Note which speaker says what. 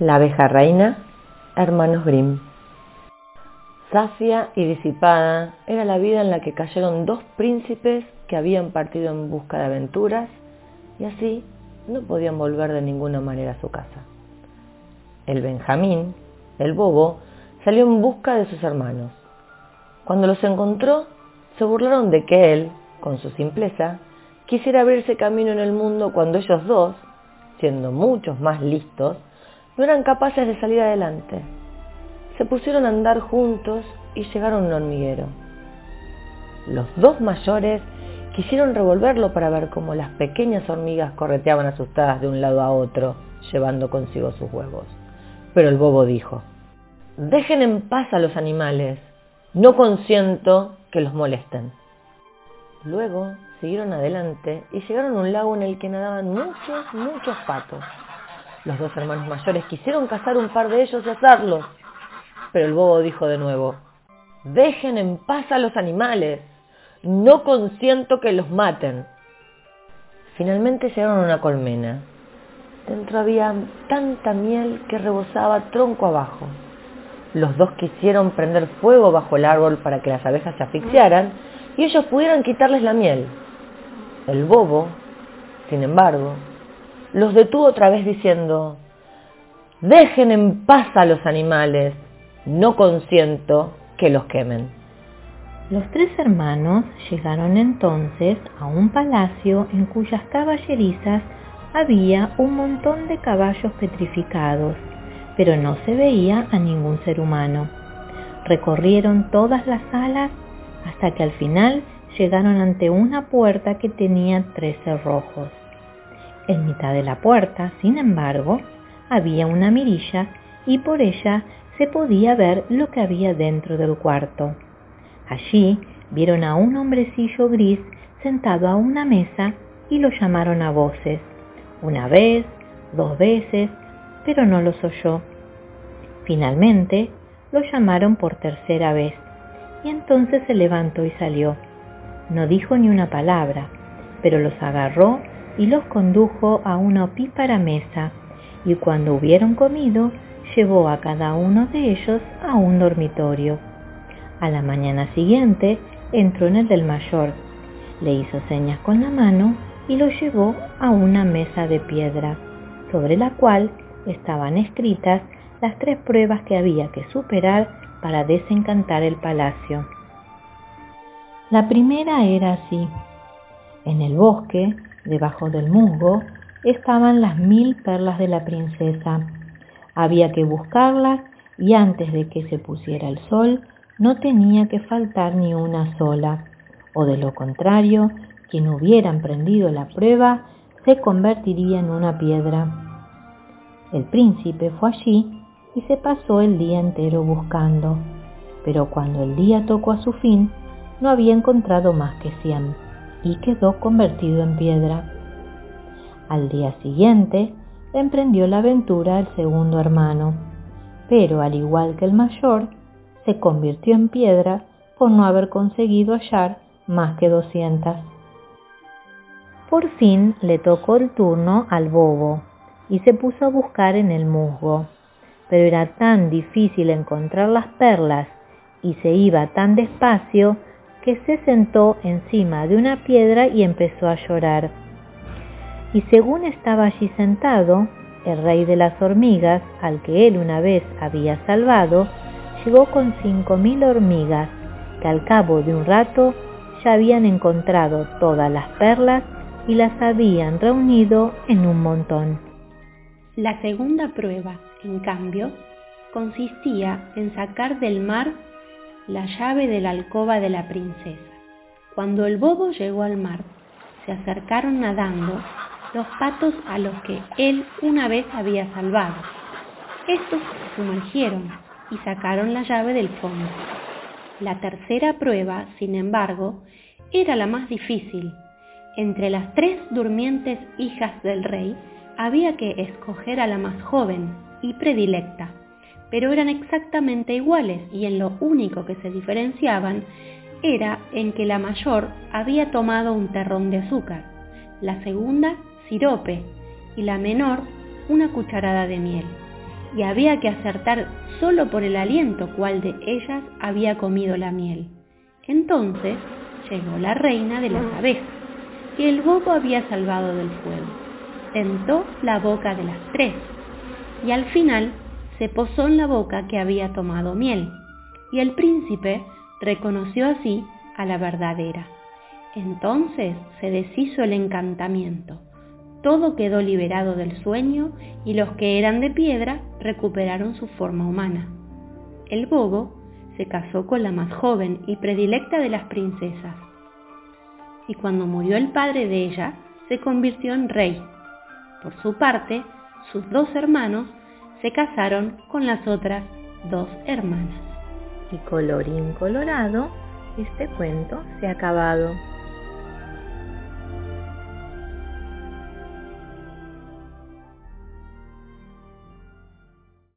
Speaker 1: La abeja reina, hermanos Grimm. Safia y disipada era la vida en la que cayeron dos príncipes que habían partido en busca de aventuras y así no podían volver de ninguna manera a su casa. El Benjamín, el bobo, salió en busca de sus hermanos. Cuando los encontró, se burlaron de que él, con su simpleza, quisiera abrirse camino en el mundo cuando ellos dos, siendo muchos más listos, no eran capaces de salir adelante. Se pusieron a andar juntos y llegaron a un hormiguero. Los dos mayores quisieron revolverlo para ver cómo las pequeñas hormigas correteaban asustadas de un lado a otro, llevando consigo sus huevos. Pero el bobo dijo, dejen en paz a los animales, no consiento que los molesten. Luego siguieron adelante y llegaron a un lago en el que nadaban muchos, muchos patos. Los dos hermanos mayores quisieron cazar un par de ellos y asarlos, pero el bobo dijo de nuevo, dejen en paz a los animales, no consiento que los maten. Finalmente llegaron a una colmena. Dentro había tanta miel que rebosaba tronco abajo. Los dos quisieron prender fuego bajo el árbol para que las abejas se asfixiaran y ellos pudieran quitarles la miel. El bobo, sin embargo, los detuvo otra vez diciendo, dejen en paz a los animales, no consiento que los quemen.
Speaker 2: Los tres hermanos llegaron entonces a un palacio en cuyas caballerizas había un montón de caballos petrificados, pero no se veía a ningún ser humano. Recorrieron todas las salas hasta que al final llegaron ante una puerta que tenía tres cerrojos. En mitad de la puerta, sin embargo, había una mirilla y por ella se podía ver lo que había dentro del cuarto. Allí vieron a un hombrecillo gris sentado a una mesa y lo llamaron a voces, una vez, dos veces, pero no los oyó. Finalmente lo llamaron por tercera vez y entonces se levantó y salió. No dijo ni una palabra, pero los agarró y los condujo a una opípara mesa y cuando hubieron comido llevó a cada uno de ellos a un dormitorio. A la mañana siguiente entró en el del mayor, le hizo señas con la mano y lo llevó a una mesa de piedra, sobre la cual estaban escritas las tres pruebas que había que superar para desencantar el palacio. La primera era así. En el bosque, debajo del musgo, estaban las mil perlas de la princesa. Había que buscarlas y antes de que se pusiera el sol no tenía que faltar ni una sola, o de lo contrario, quien hubiera emprendido la prueba se convertiría en una piedra. El príncipe fue allí y se pasó el día entero buscando, pero cuando el día tocó a su fin, no había encontrado más que cien y quedó convertido en piedra. Al día siguiente emprendió la aventura el segundo hermano, pero al igual que el mayor, se convirtió en piedra por no haber conseguido hallar más que doscientas. Por fin le tocó el turno al bobo y se puso a buscar en el musgo, pero era tan difícil encontrar las perlas y se iba tan despacio que se sentó encima de una piedra y empezó a llorar. Y según estaba allí sentado, el rey de las hormigas, al que él una vez había salvado, llegó con cinco mil hormigas, que al cabo de un rato ya habían encontrado todas las perlas y las habían reunido en un montón.
Speaker 3: La segunda prueba, en cambio, consistía en sacar del mar la llave de la alcoba de la princesa. Cuando el bobo llegó al mar, se acercaron nadando los patos a los que él una vez había salvado. Estos se sumergieron y sacaron la llave del fondo. La tercera prueba, sin embargo, era la más difícil. Entre las tres durmientes hijas del rey había que escoger a la más joven y predilecta, pero eran exactamente iguales y en lo único que se diferenciaban era en que la mayor había tomado un terrón de azúcar, la segunda sirope y la menor una cucharada de miel y había que acertar solo por el aliento cuál de ellas había comido la miel. Entonces llegó la reina de las abejas, que el bobo había salvado del fuego. Tentó la boca de las tres y al final se posó en la boca que había tomado miel, y el príncipe reconoció así a la verdadera. Entonces se deshizo el encantamiento, todo quedó liberado del sueño y los que eran de piedra recuperaron su forma humana. El bobo se casó con la más joven y predilecta de las princesas, y cuando murió el padre de ella, se convirtió en rey. Por su parte, sus dos hermanos se casaron con las otras dos hermanas.
Speaker 2: Y colorín colorado, este cuento se ha acabado.